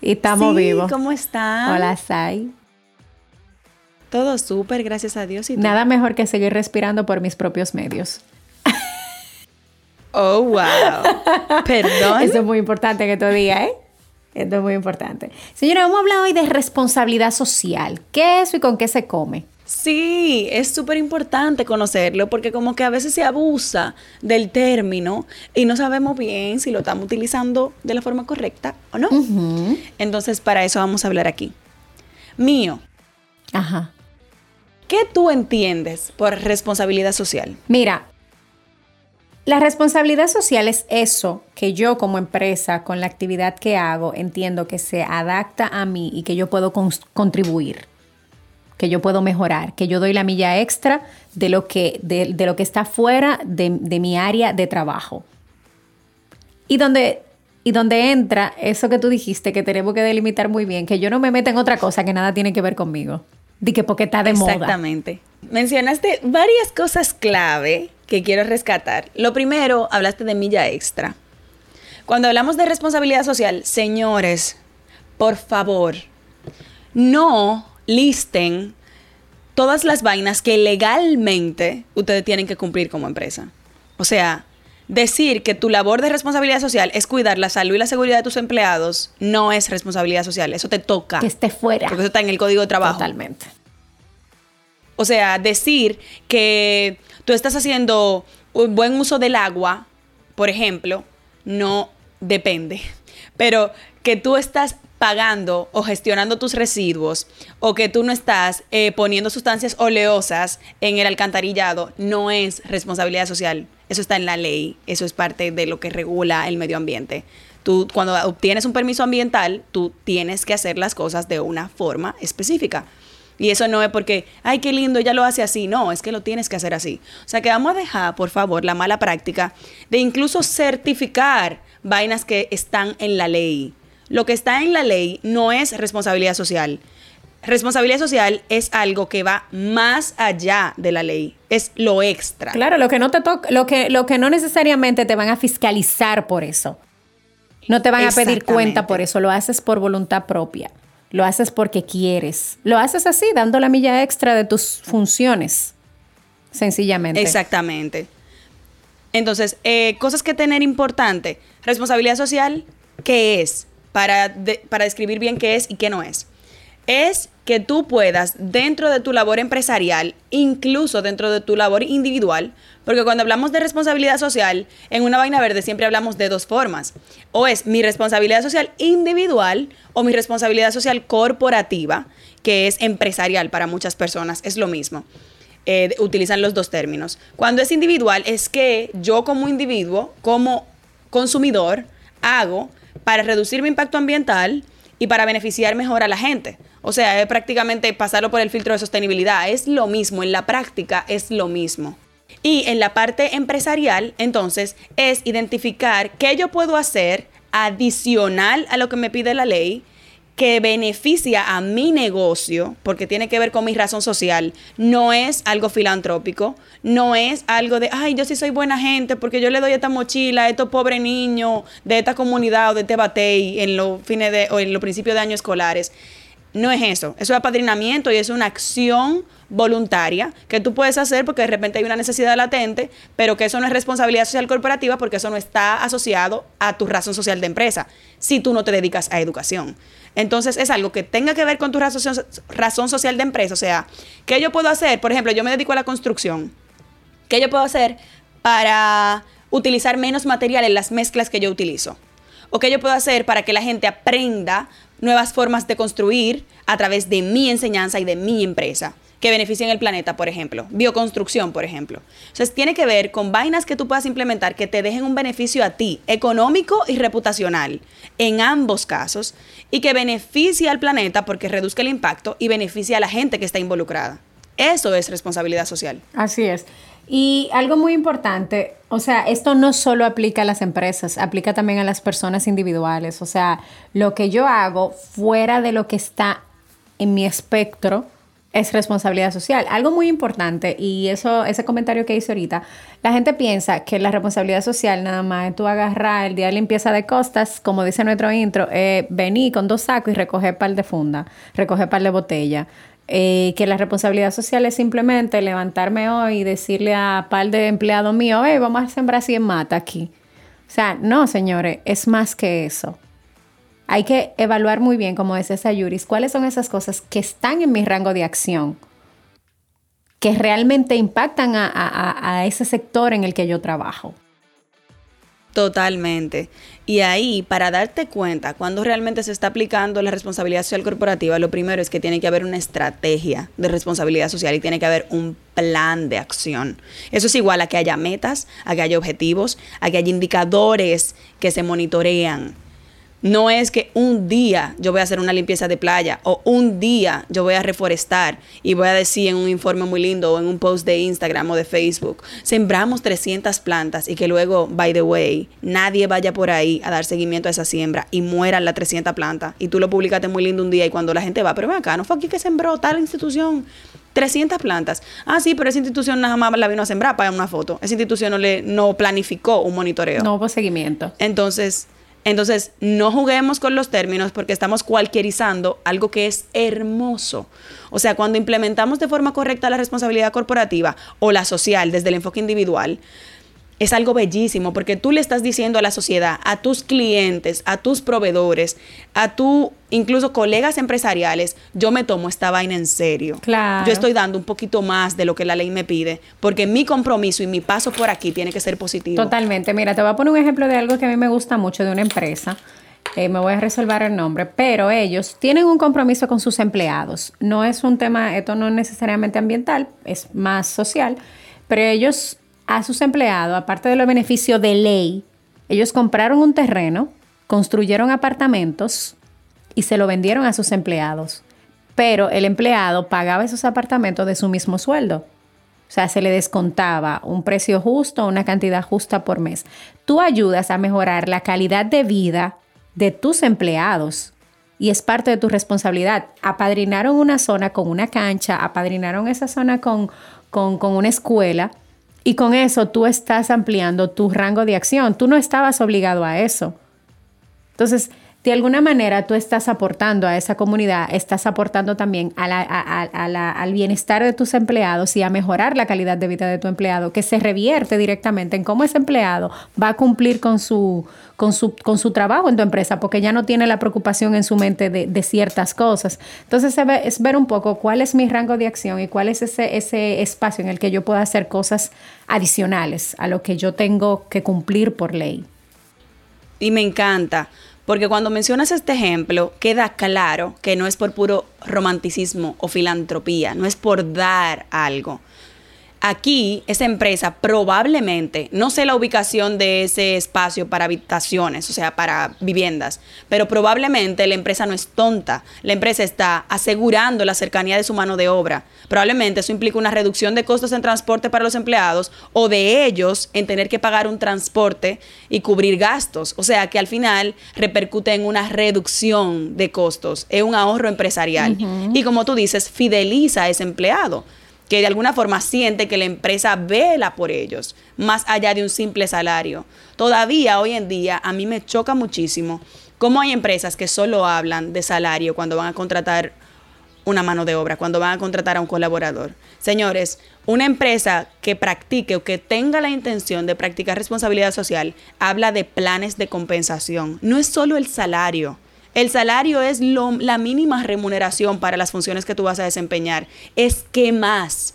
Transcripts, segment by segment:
Y estamos sí, vivos. ¿Cómo están? Hola, Sai. Todo súper, gracias a Dios. ¿y? Nada mejor que seguir respirando por mis propios medios. Oh, wow. Perdón. Eso es muy importante que tú digas, ¿eh? Esto es muy importante. Señora, vamos a hablar hoy de responsabilidad social. ¿Qué es eso y con qué se come? Sí, es súper importante conocerlo porque como que a veces se abusa del término y no sabemos bien si lo estamos utilizando de la forma correcta o no. Entonces, para eso vamos a hablar aquí. Mío, Ajá. ¿qué tú entiendes por responsabilidad social? Mira, la responsabilidad social es eso que yo como empresa, con la actividad que hago, entiendo que se adapta a mí y que yo puedo contribuir, que yo puedo mejorar, que yo doy la milla extra de lo que, de, lo que está fuera de, mi área de trabajo. Y donde, y donde entra eso que tú dijiste, que tenemos que delimitar muy bien, que yo no me meto en otra cosa que nada tiene que ver conmigo. Di que porque está de moda. Exactamente. Mencionaste varias cosas clave que quiero rescatar. Lo primero, hablaste de milla extra. Cuando hablamos de responsabilidad social, señores, por favor, no listen todas las vainas que legalmente ustedes tienen que cumplir como empresa. O sea, decir que tu labor de responsabilidad social es cuidar la salud y la seguridad de tus empleados no es responsabilidad social. Eso te toca. Que esté fuera. Porque eso está en el código de trabajo. Totalmente. O sea, decir que tú estás haciendo un buen uso del agua, por ejemplo, no depende. Pero que tú estás pagando o gestionando tus residuos o que tú no estás eh, poniendo sustancias oleosas en el alcantarillado no es responsabilidad social. Eso está en la ley. Eso es parte de lo que regula el medio ambiente. Tú, cuando obtienes un permiso ambiental, tú tienes que hacer las cosas de una forma específica. Y eso no es porque, ay, qué lindo, ya lo hace así. No, es que lo tienes que hacer así. O sea que vamos a dejar, por favor, la mala práctica de incluso certificar vainas que están en la ley. Lo que está en la ley no es responsabilidad social. Responsabilidad social es algo que va más allá de la ley. Es lo extra. Claro, lo que no te toca, lo que, lo que no necesariamente te van a fiscalizar por eso. No te van a pedir cuenta por eso, lo haces por voluntad propia. Lo haces porque quieres. Lo haces así, dando la milla extra de tus funciones. Sencillamente. Exactamente. Entonces, eh, cosas que tener importante. Responsabilidad social, ¿qué es? Para, para describir bien qué es y qué no es. Es que tú puedas, dentro de tu labor empresarial, incluso dentro de tu labor individual, porque cuando hablamos de responsabilidad social, en una vaina verde siempre hablamos de dos formas. O es mi responsabilidad social individual o mi responsabilidad social corporativa, que es empresarial para muchas personas, es lo mismo eh, utilizan los dos términos. Cuando es individual es que yo como individuo, como consumidor, hago para reducir mi impacto ambiental y para beneficiar mejor a la gente. O sea, es prácticamente pasarlo por el filtro de sostenibilidad. Es lo mismo, en la práctica es lo mismo. Y en la parte empresarial, entonces, es identificar qué yo puedo hacer adicional a lo que me pide la ley que beneficia a mi negocio, porque tiene que ver con mi razón social, no es algo filantrópico, no es algo de, ay, yo sí soy buena gente porque yo le doy esta mochila a estos pobres niños de esta comunidad o de este batey en los fines de, o en los principios de año escolares. No es eso, eso es apadrinamiento y es una acción voluntaria que tú puedes hacer porque de repente hay una necesidad latente, pero que eso no es responsabilidad social corporativa porque eso no está asociado a tu razón social de empresa, si tú no te dedicas a educación. Entonces es algo que tenga que ver con tu razón, social de empresa, o sea, ¿qué yo puedo hacer? Por ejemplo, yo me dedico a la construcción. ¿Qué yo puedo hacer para utilizar menos material en las mezclas que yo utilizo? ¿O qué yo puedo hacer para que la gente aprenda nuevas formas de construir a través de mi enseñanza y de mi empresa? que beneficien el planeta, por ejemplo. Bioconstrucción, por ejemplo. Entonces, tiene que ver con vainas que tú puedas implementar que te dejen un beneficio a ti, económico y reputacional, en ambos casos, y que beneficie al planeta porque reduzca el impacto y beneficie a la gente que está involucrada. Eso es responsabilidad social. Así es. Y algo muy importante, o sea, esto no solo aplica a las empresas, aplica también a las personas individuales. O sea, lo que yo hago fuera de lo que está en mi espectro es responsabilidad social. Algo muy importante, y eso, ese comentario que hice ahorita, la gente piensa que la responsabilidad social nada más tú agarrar el día de limpieza de costas, como dice nuestro intro, eh, vení con dos sacos y recoger par de funda, recoger par de botella. Eh, que la responsabilidad social es simplemente levantarme hoy y decirle a par de empleados míos, hey, vamos a sembrar 100 mata aquí. O sea, no, señores, es más que eso. Hay que evaluar muy bien, como decía Sayuris, cuáles son esas cosas que están en mi rango de acción, que realmente impactan a ese sector en el que yo trabajo. Totalmente. Y ahí, para darte cuenta cuando realmente se está aplicando la responsabilidad social corporativa, lo primero es que tiene que haber una estrategia de responsabilidad social y tiene que haber un plan de acción. Eso es igual a que haya metas, a que haya objetivos, a que haya indicadores que se monitorean no es que un día yo voy a hacer una limpieza de playa o un día yo voy a reforestar y voy a decir en un informe muy lindo o en un post de Instagram o de Facebook, sembramos 300 plantas y que luego, by the way, nadie vaya por ahí a dar seguimiento a esa siembra y mueran las 300 plantas y tú lo publicaste muy lindo un día y cuando la gente va, pero ven acá, no fue aquí que sembró tal institución. 300 plantas. Ah, sí, pero esa institución nada más la vino a sembrar para una foto. Esa institución no, le, no planificó un monitoreo. No hubo seguimiento. Entonces, entonces, no juguemos con los términos porque estamos cualquierizando algo que es hermoso. O sea, cuando implementamos de forma correcta la responsabilidad corporativa o la social desde el enfoque individual, es algo bellísimo porque tú le estás diciendo a la sociedad, a tus clientes, a tus proveedores, a tu incluso colegas empresariales, yo me tomo esta vaina en serio. Claro. Yo estoy dando un poquito más de lo que la ley me pide, porque mi compromiso y mi paso por aquí tiene que ser positivo. Totalmente. Mira, te voy a poner un ejemplo de algo que a mí me gusta mucho de una empresa. Eh, me voy a resolver el nombre, pero ellos tienen un compromiso con sus empleados. No es un tema, esto no es necesariamente ambiental, es más social, pero ellos a sus empleados, aparte de los beneficios de ley, ellos compraron un terreno, construyeron apartamentos y se lo vendieron a sus empleados. Pero el empleado pagaba esos apartamentos de su mismo sueldo. O sea, se le descontaba un precio justo, una cantidad justa por mes. Tú ayudas a mejorar la calidad de vida de tus empleados y es parte de tu responsabilidad. Apadrinaron una zona con una cancha, apadrinaron esa zona con, con, con una escuela y con eso tú estás ampliando tu rango de acción. Tú no estabas obligado a eso. Entonces, de alguna manera tú estás aportando a esa comunidad, estás aportando también al bienestar de tus empleados y a mejorar la calidad de vida de tu empleado, que se revierte directamente en cómo ese empleado va a cumplir con su, con su, con su trabajo en tu empresa, porque ya no tiene la preocupación en su mente de, ciertas cosas. Entonces es ver un poco cuál es mi rango de acción y cuál es ese, ese espacio en el que yo puedo hacer cosas adicionales a lo que yo tengo que cumplir por ley. Y me encanta porque cuando mencionas este ejemplo, queda claro que no es por puro romanticismo o filantropía, no es por dar algo, Aquí, esa empresa probablemente, no sé la ubicación de ese espacio para habitaciones, o sea, para viviendas, pero probablemente la empresa no es tonta. La empresa está asegurando la cercanía de su mano de obra. Probablemente eso implica una reducción de costos en transporte para los empleados o de ellos en tener que pagar un transporte y cubrir gastos. O sea, que al final repercute en una reducción de costos, es un ahorro empresarial. Y como tú dices, fideliza a ese empleado que de alguna forma siente que la empresa vela por ellos, más allá de un simple salario. Todavía hoy en día a mí me choca muchísimo cómo hay empresas que solo hablan de salario cuando van a contratar una mano de obra, cuando van a contratar a un colaborador. Señores, una empresa que practique o que tenga la intención de practicar responsabilidad social habla de planes de compensación. No es solo el salario. El salario es la mínima remuneración para las funciones que tú vas a desempeñar. Es qué más,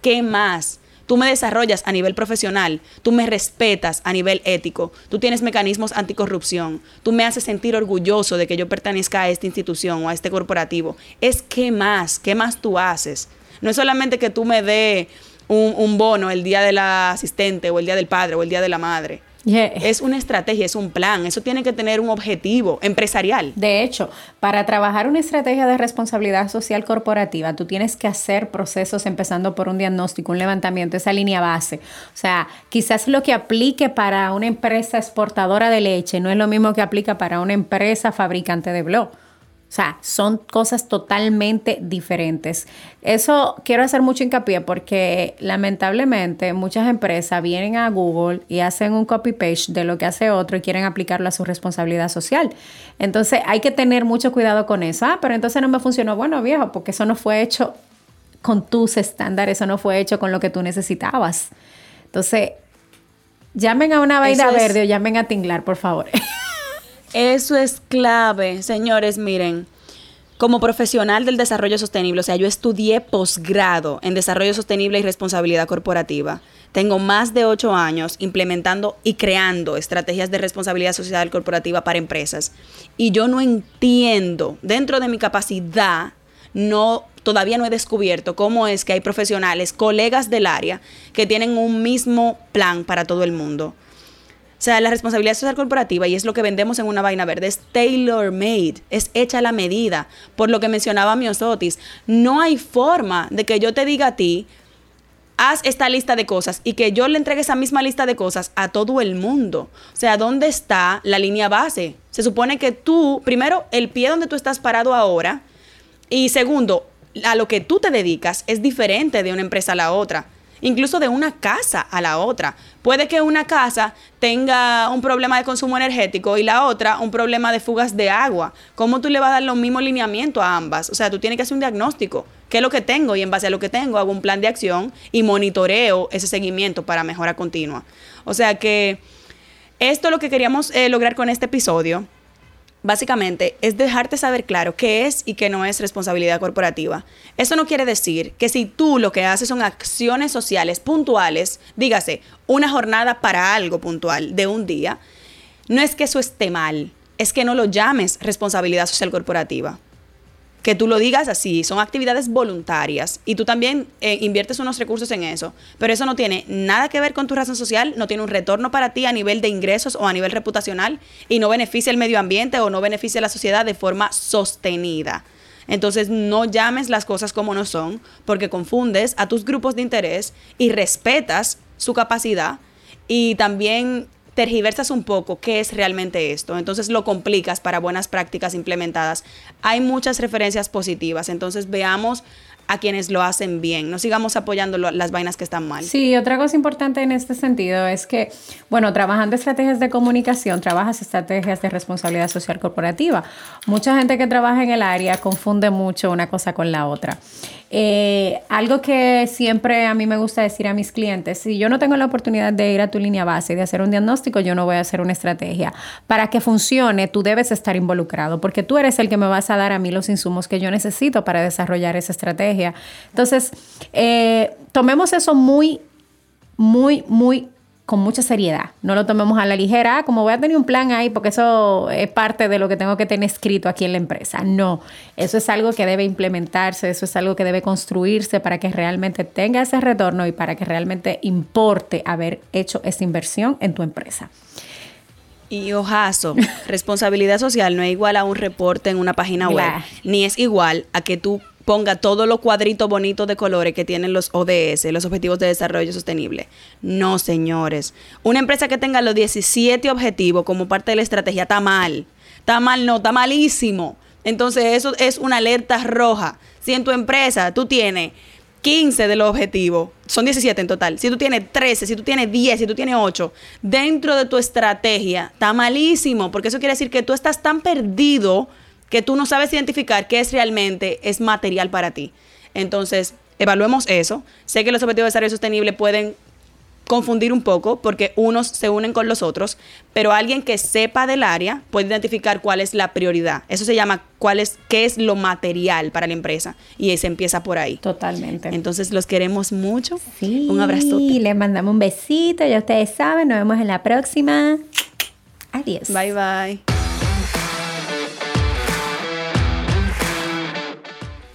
qué más. Tú me desarrollas a nivel profesional, tú me respetas a nivel ético, tú tienes mecanismos anticorrupción, tú me haces sentir orgulloso de que yo pertenezca a esta institución o a este corporativo. Es qué más, qué más tú haces. No es solamente que tú me dé un bono el día de la asistente o el día del padre o el día de la madre. Es una estrategia, es un plan, eso tiene que tener un objetivo empresarial. De hecho, para trabajar una estrategia de responsabilidad social corporativa, tú tienes que hacer procesos empezando por un diagnóstico, un levantamiento, esa línea base. O sea, quizás lo que aplique para una empresa exportadora de leche no es lo mismo que aplica para una empresa fabricante de blog. O sea, son cosas totalmente diferentes. Eso quiero hacer mucho hincapié porque lamentablemente muchas empresas vienen a Google y hacen un copy-paste de lo que hace otro y quieren aplicarlo a su responsabilidad social. Entonces hay que tener mucho cuidado con eso. Ah, pero entonces no me funcionó. Bueno, viejo, porque eso no fue hecho con tus estándares, eso no fue hecho con lo que tú necesitabas. Entonces, llamen a una vaina verde o llamen a Tinglar, por favor. Eso es clave, señores, miren. Como profesional del desarrollo sostenible, o sea, yo estudié posgrado en desarrollo sostenible y responsabilidad corporativa. Tengo más de ocho años implementando y creando estrategias de responsabilidad social corporativa para empresas. Y yo no entiendo, dentro de mi capacidad, no todavía no he descubierto cómo es que hay profesionales, colegas del área, que tienen un mismo plan para todo el mundo. Sea, la responsabilidad social corporativa, y es lo que vendemos en una vaina verde, es tailor-made, es hecha a la medida. Por lo que mencionaba Miosotis, no hay forma de que yo te diga a ti, haz esta lista de cosas y que yo le entregue esa misma lista de cosas a todo el mundo. O sea, ¿dónde está la línea base? Se supone que tú, primero, el pie donde tú estás parado ahora, y segundo, a lo que tú te dedicas es diferente de una empresa a la otra incluso de una casa a la otra. Puede que una casa tenga un problema de consumo energético y la otra un problema de fugas de agua. ¿Cómo tú le vas a dar los mismos lineamientos a ambas? O sea, tú tienes que hacer un diagnóstico. ¿Qué es lo que tengo? Y en base a lo que tengo hago un plan de acción y monitoreo ese seguimiento para mejora continua. O sea que esto es lo que queríamos eh, lograr con este episodio básicamente es dejarte saber claro qué es y qué no es responsabilidad corporativa. Eso no quiere decir que si tú lo que haces son acciones sociales puntuales, dígase, una jornada para algo puntual de un día, no es que eso esté mal, es que no lo llames responsabilidad social corporativa que tú lo digas así, son actividades voluntarias y tú también eh, inviertes unos recursos en eso, pero eso no tiene nada que ver con tu razón social, no tiene un retorno para ti a nivel de ingresos o a nivel reputacional y no beneficia el medio ambiente o no beneficia a la sociedad de forma sostenida. Entonces no llames las cosas como no son porque confundes a tus grupos de interés y respetas su capacidad y también tergiversas un poco qué es realmente esto, entonces lo complicas para buenas prácticas implementadas. Hay muchas referencias positivas, entonces veamos a quienes lo hacen bien. No sigamos apoyando las vainas que están mal. Sí, otra cosa importante en este sentido es que, bueno, trabajando estrategias de comunicación, trabajas estrategias de responsabilidad social corporativa. Mucha gente que trabaja en el área confunde mucho una cosa con la otra. Eh, algo que siempre a mí me gusta decir a mis clientes, si yo no tengo la oportunidad de ir a tu línea base y de hacer un diagnóstico, yo no voy a hacer una estrategia. Para que funcione, tú debes estar involucrado, porque tú eres el que me vas a dar a mí los insumos que yo necesito para desarrollar esa estrategia. Entonces, eh, tomemos eso muy, muy, muy con mucha seriedad. No lo tomemos a la ligera, ah, como voy a tener un plan ahí, porque eso es parte de lo que tengo que tener escrito aquí en la empresa. No, eso es algo que debe implementarse, eso es algo que debe construirse para que realmente tenga ese retorno y para que realmente importe haber hecho esa inversión en tu empresa. Y ojazo, responsabilidad social no es igual a un reporte en una página web, ni es igual a que tú ponga todos los cuadritos bonitos de colores que tienen los ODS, los Objetivos de Desarrollo Sostenible. No, señores. Una empresa que tenga los 17 objetivos como parte de la estrategia está mal. Está mal, no, está malísimo. Entonces, eso es una alerta roja. Si en tu empresa tú tienes 15 de los objetivos, son 17 en total. Si tú tienes 13, si tú tienes 10, si tú tienes 8, dentro de tu estrategia, está malísimo, porque eso quiere decir que tú estás tan perdido que tú no sabes identificar qué es realmente es material para ti. Entonces, evaluemos eso. Sé que los objetivos de desarrollo sostenible pueden confundir un poco porque unos se unen con los otros, pero alguien que sepa del área puede identificar cuál es la prioridad. Eso se llama cuál es, qué es lo material para la empresa y se empieza por ahí. Totalmente. Entonces los queremos mucho. Sí, Un abrazo. les mandamos un besito, ya ustedes saben, nos vemos en la próxima. Adiós. Bye bye.